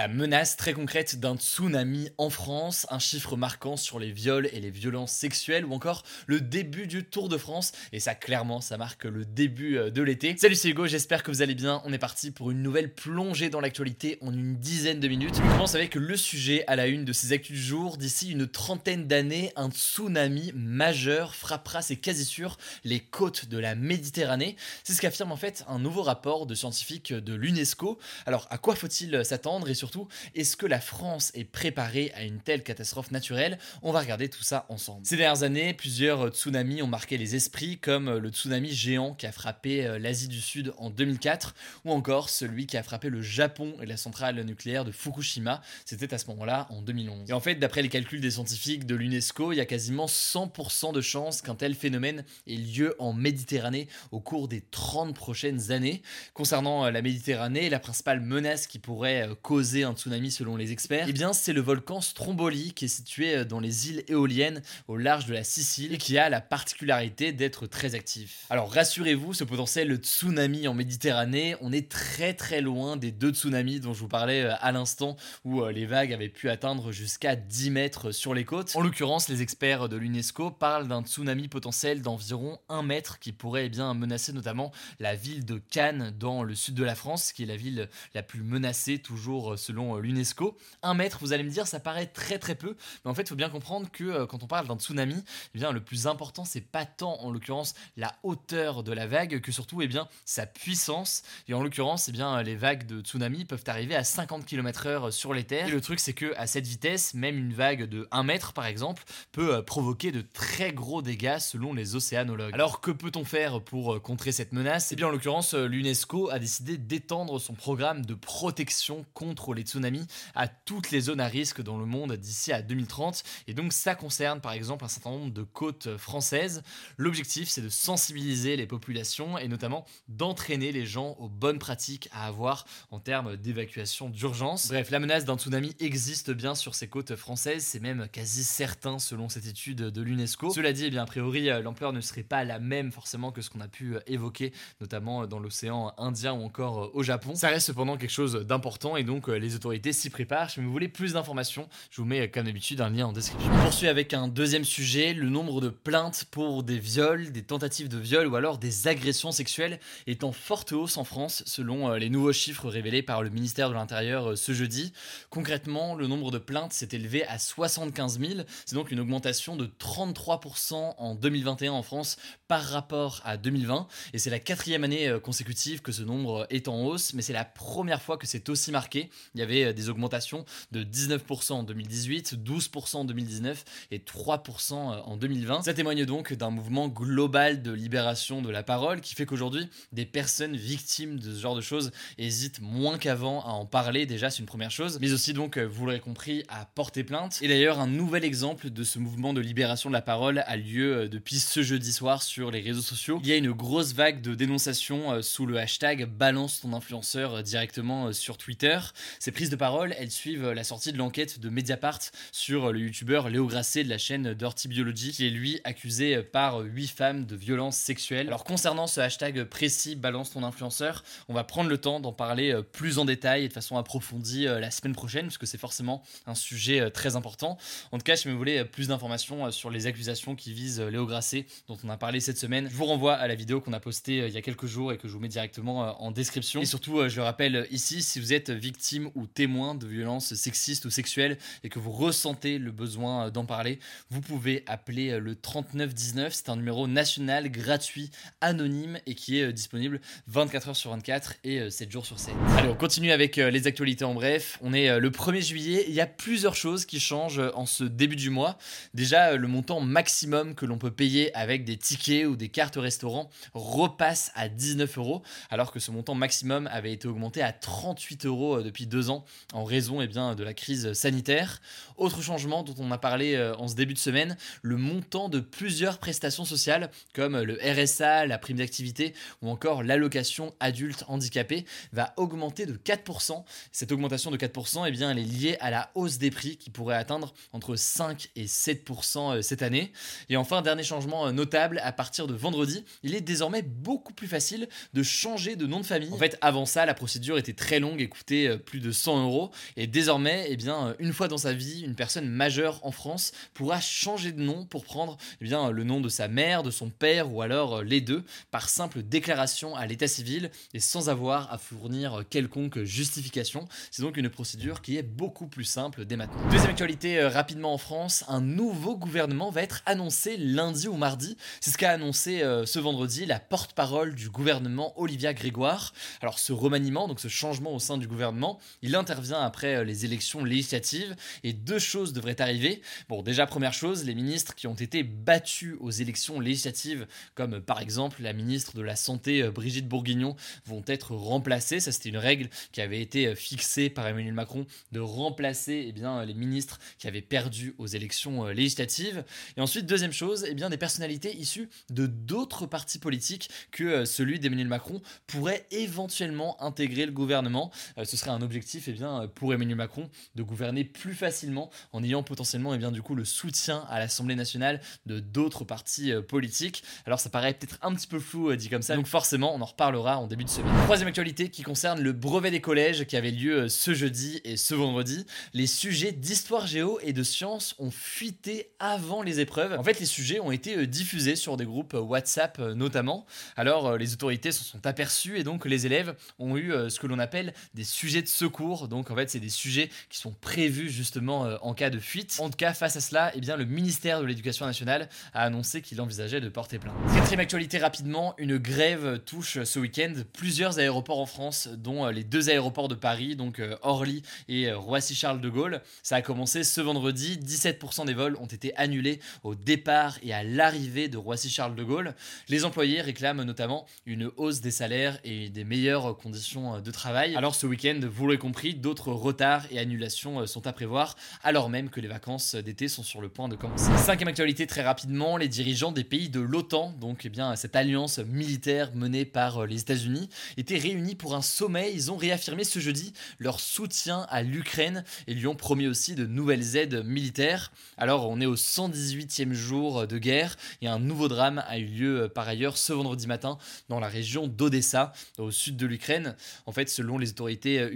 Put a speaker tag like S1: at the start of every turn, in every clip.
S1: La menace très concrète d'un tsunami en France, un chiffre marquant sur les viols et les violences sexuelles ou encore le début du Tour de France. Et ça clairement, ça marque le début euh, de l'été. Salut c'est Hugo, j'espère que vous allez bien. On est parti pour une nouvelle plongée dans l'actualité en une dizaine de minutes. On commence avec le sujet à la une de ces actus du jour. D'ici une trentaine d'années, un tsunami majeur frappera, c'est quasi sûr, les côtes de la Méditerranée. C'est ce qu'affirme en fait un nouveau rapport de scientifiques de l'UNESCO. Alors à quoi faut-il s'attendre surtout, est-ce que la France est préparée à une telle catastrophe naturelle? On va regarder tout ça ensemble. Ces dernières années, plusieurs tsunamis ont marqué les esprits, comme le tsunami géant qui a frappé euh, l'Asie du Sud en 2004, ou encore celui qui a frappé le Japon et la centrale nucléaire de Fukushima, c'était à ce moment-là en 2011. Et en fait, d'après les calculs des scientifiques de l'UNESCO, il y a quasiment 100% de chances qu'un tel phénomène ait lieu en Méditerranée au cours des 30 prochaines années. Concernant euh, la Méditerranée, la principale menace qui pourrait euh, un tsunami selon les experts Eh bien, c'est le volcan Stromboli qui est situé euh, dans les îles éoliennes au large de la Sicile et qui a la particularité d'être très actif. Alors rassurez-vous, ce potentiel tsunami en Méditerranée, on est très très loin des deux tsunamis dont je vous parlais euh, à l'instant où euh, les vagues avaient pu atteindre jusqu'à 10 mètres sur les côtes. En l'occurrence, les experts de l'UNESCO parlent d'un tsunami potentiel d'environ 1 mètre qui pourrait eh bien menacer notamment la ville de Cannes dans le sud de la France, qui est la ville la plus menacée toujours selon euh, l'UNESCO. Un mètre, vous allez me dire, ça paraît très très peu, mais en fait, il faut bien comprendre que euh, quand on parle d'un tsunami, eh bien, le plus important, c'est pas tant en l'occurrence la hauteur de la vague que surtout eh bien, sa puissance. Et en l'occurrence, eh bien, les vagues de tsunami peuvent arriver à 50 km/h sur les terres. Et le truc, c'est que à cette vitesse, même une vague de 1 mètre par exemple, peut euh, provoquer de très gros dégâts selon les océanologues. Alors que peut-on faire pour contrer cette menace? Eh bien, en l'occurrence, l'UNESCO a décidé d'étendre son programme de protection contre les tsunamis à toutes les zones à risque dans le monde d'ici à 2030. Et donc ça concerne par exemple un certain nombre de côtes françaises. L'objectif c'est de sensibiliser les populations et notamment d'entraîner les gens aux bonnes pratiques à avoir en termes d'évacuation d'urgence. Bref, la menace d'un tsunami existe bien sur ces côtes françaises, c'est même quasi certain selon cette étude de l'UNESCO. Cela dit, eh bien, a priori, l'ampleur ne serait pas la même forcément que ce qu'on a pu évoquer, notamment dans l'océan Indien ou encore au Japon. Ça reste cependant quelque chose d'important et donc les autorités s'y préparent. Si vous voulez plus d'informations, je vous mets comme d'habitude un lien en description. On poursuit avec un deuxième sujet, le nombre de plaintes pour des viols, des tentatives de viol ou alors des agressions sexuelles est en forte hausse en France selon euh, les nouveaux chiffres révélés par le ministère de l'Intérieur euh, ce jeudi. Concrètement, le nombre de plaintes s'est élevé à 75 000, c'est donc une augmentation de 33% en 2021 en France par rapport à 2020 et c'est la quatrième année euh, consécutive que ce nombre est en hausse, mais c'est la première fois que c'est aussi marqué. Il y avait euh, des augmentations de 19% en 2018, 12% en 2019 et 3% euh, en 2020. Ça témoigne donc d'un mouvement global de libération de la parole qui fait qu'aujourd'hui, des personnes victimes de ce genre de choses hésitent moins qu'avant à en parler, déjà c'est une première chose, mais aussi donc, euh, vous l'aurez compris, à porter plainte. Et d'ailleurs, un nouvel exemple de ce mouvement de libération de la parole a lieu depuis ce jeudi soir sur les réseaux sociaux. Il y a une grosse vague de dénonciations sous le hashtag balance ton influenceur directement sur Twitter. Ces prises de parole, elles suivent la sortie de l'enquête de Mediapart sur le youtubeur Léo Grasset de la chaîne Dirty Biology, qui est lui accusé par 8 femmes de violences sexuelles. Alors concernant ce hashtag précis, balance ton influenceur, on va prendre le temps d'en parler euh, plus en détail et de façon approfondie euh, la semaine prochaine, puisque c'est forcément un sujet euh, très important. En tout cas, si vous voulez plus d'informations sur les accusations qui visent Léo Grasset, dont on a parlé cette semaine, je vous renvoie à la vidéo qu'on a postée il y a quelques jours et que je vous mets directement en description. Et surtout, je le rappelle ici, si vous êtes victime victime ou témoin de violences sexistes ou sexuelles et que vous ressentez le besoin d'en parler, vous pouvez appeler le 3919. C'est un numéro national, gratuit, anonyme et qui est disponible 24 heures sur 24 et 7 jours sur 7. Allez, on continue avec les actualités en bref. On est le 1er juillet. Il y a plusieurs choses qui changent en ce début du mois. Déjà, le montant maximum que l'on peut payer avec des tickets ou des cartes restaurants repasse à 19 euros, alors que ce montant maximum avait été augmenté à 38 euros euh, depuis deux ans en raison eh bien, de la crise sanitaire. Autre changement dont on a parlé euh, en ce début de semaine, le montant de plusieurs prestations sociales comme le RSA, la prime d'activité ou encore l'allocation adulte handicapé va augmenter de 4%. Cette augmentation de 4%, eh bien, elle est liée à la hausse des prix qui pourrait atteindre entre 5 et 7% euh, cette année. Et enfin, dernier changement notable, à partir de vendredi, il est désormais beaucoup plus facile de changer de nom de famille. En fait, avant ça, la procédure était très longue et coûtait euh, plus de 100 euros. Et désormais, eh bien, euh, une fois dans sa vie, une personne majeure en France pourra changer de nom pour prendre eh bien, le nom de sa mère, de son père ou alors euh, les deux par simple déclaration à l'état civil et sans avoir à fournir quelconque justification. C'est donc une procédure qui est beaucoup plus simple dès maintenant. Deuxième actualité rapidement en France, un nouveau gouvernement va être annoncé lundi ou mardi. C'est ce qu'a annoncé ce vendredi la porte-parole du gouvernement Olivia Grégoire. Alors ce remaniement, donc ce changement au sein du gouvernement, il intervient après euh, les élections législatives et deux choses devraient arriver. Bon, déjà première chose, les ministres qui ont été battus aux élections législatives, comme euh, par exemple la ministre de la Santé euh, Brigitte Bourguignon, vont être remplacés. Ça c'était une règle qui avait été fixée par Emmanuel Macron de remplacer eh bien, les ministres qui avaient perdu aux élections législatives. Et ensuite, deuxième chose, eh bien, des personnalités issues de d'autres partis politiques que celui d'Emmanuel Macron pourrait éventuellement intégrer le gouvernement. Ce serait un objectif eh bien, pour Emmanuel Macron de gouverner plus facilement en ayant potentiellement eh bien, du coup, le soutien à l'Assemblée nationale de d'autres partis euh, politiques. Alors ça paraît peut-être un petit peu flou euh, dit comme ça, donc forcément on en reparlera en début de semaine. Troisième actualité qui concerne le brevet des collèges qui avait lieu ce jeudi et ce vendredi. Les sujets d'histoire géo et de sciences ont fuité avant les épreuves. En fait les sujets ont été diffusés sur des groupes WhatsApp notamment. Alors les autorités se sont aperçues et donc les élèves ont eu euh, ce que l'on appelle des sujets de secours. Donc en fait, c'est des sujets qui sont prévus justement euh, en cas de fuite. En tout cas, face à cela, eh bien, le ministère de l'Éducation nationale a annoncé qu'il envisageait de porter plainte. Quatrième actualité rapidement, une grève touche ce week-end plusieurs aéroports en France, dont euh, les deux aéroports de Paris, donc Orly et Roissy-Charles de Gaulle. Ça a commencé ce vendredi. 17% des vols ont été annulés au départ et à l'arrivée de Roissy-Charles de Gaulle. Les employés réclament notamment une hausse des salaires et des meilleures conditions euh, de travail. Alors ce week-end, vous l'aurez compris, d'autres retards et annulations euh, sont à prévoir, alors même que les vacances d'été sont sur le point de commencer. Cinquième actualité très rapidement, les dirigeants des pays de l'OTAN, donc eh bien cette alliance militaire menée par euh, les États-Unis, étaient réunis pour un sommet. Ils ont réaffirmé ce jeudi leur soutien à l'Ukraine et lui ont promis aussi de nouvelles aides militaires. Alors on est au 118e jour de guerre et un nouveau drame a eu lieu par ailleurs ce vendredi matin dans la région d'Odessa, au sud de l'Ukraine. En fait, selon les autorités euh,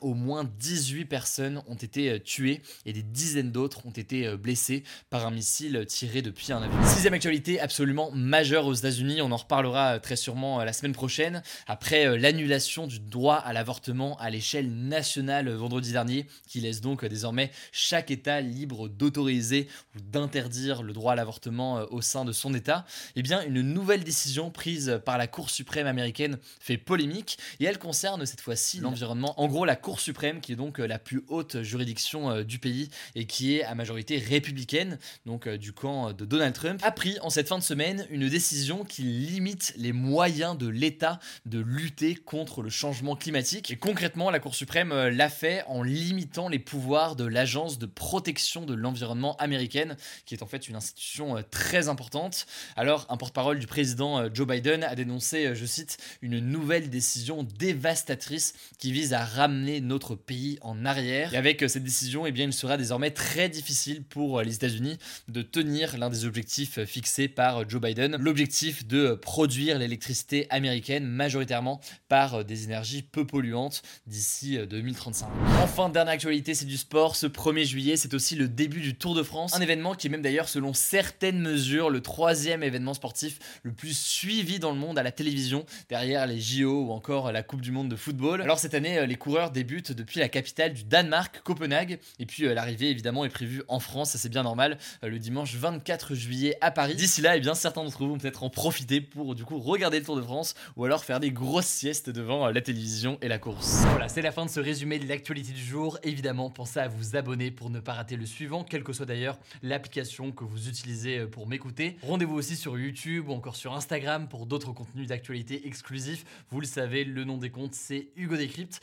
S1: au moins 18 personnes ont été euh, tuées et des dizaines d'autres ont été euh, blessées par un missile tiré depuis un avion. Sixième actualité absolument majeure aux États-Unis, on en reparlera très sûrement la semaine prochaine, après l'annulation du droit à l'avortement à l'échelle nationale vendredi dernier, qui laisse donc désormais chaque État libre d'autoriser ou d'interdire le droit à l'avortement au sein de son État. Eh bien, une nouvelle décision prise par la Cour suprême américaine fait polémique et elle concerne cette fois-ci l'environnement. En gros, la Cour suprême, qui est donc euh, la plus haute juridiction euh, du pays et qui est à majorité républicaine, donc euh, du camp de Donald Trump, a pris en cette fin de semaine une décision qui limite les moyens de l'État de lutter contre le changement climatique. Et concrètement, la Cour suprême l'a fait en limitant les pouvoirs de l'Agence de protection de l'environnement américaine, qui est en fait une institution très importante. Alors, un porte-parole du président Joe Biden a dénoncé, je cite, une nouvelle décision dévastatrice qui vise à ramener notre pays en arrière. Et avec euh, cette décision, eh bien, il sera désormais très difficile pour euh, les États-Unis de tenir l'un des objectifs euh, fixés par Joe Biden, l'objectif de produire l'électricité américaine majoritairement par des énergies peu polluantes d'ici 2035. Enfin, dernière actualité, c'est du sport. Ce 1er juillet, c'est aussi le début du Tour de France, un événement qui est même d'ailleurs selon certaines mesures le troisième événement sportif le plus suivi dans le monde à la télévision, derrière les JO ou encore la Coupe du Monde de football. Alors cette année, les coureurs coureurs débutent depuis la capitale du Danemark, Copenhague. Et puis euh, l'arrivée évidemment est prévue en France, c'est bien normal, euh, le dimanche 24 juillet à Paris. D'ici là, eh bien certains d'entre vous vont peut-être en profiter pour du coup regarder le Tour de France ou alors faire des grosses siestes devant la télévision et la course. Voilà, c'est la fin de ce résumé de l'actualité du jour. Évidemment, pensez à vous abonner pour ne pas rater le suivant, quelle que soit d'ailleurs l'application que vous utilisez pour m'écouter. Rendez-vous aussi sur YouTube ou encore sur Instagram pour d'autres contenus d'actualité exclusifs. Vous le savez, le nom des comptes c'est Hugo Décrypte.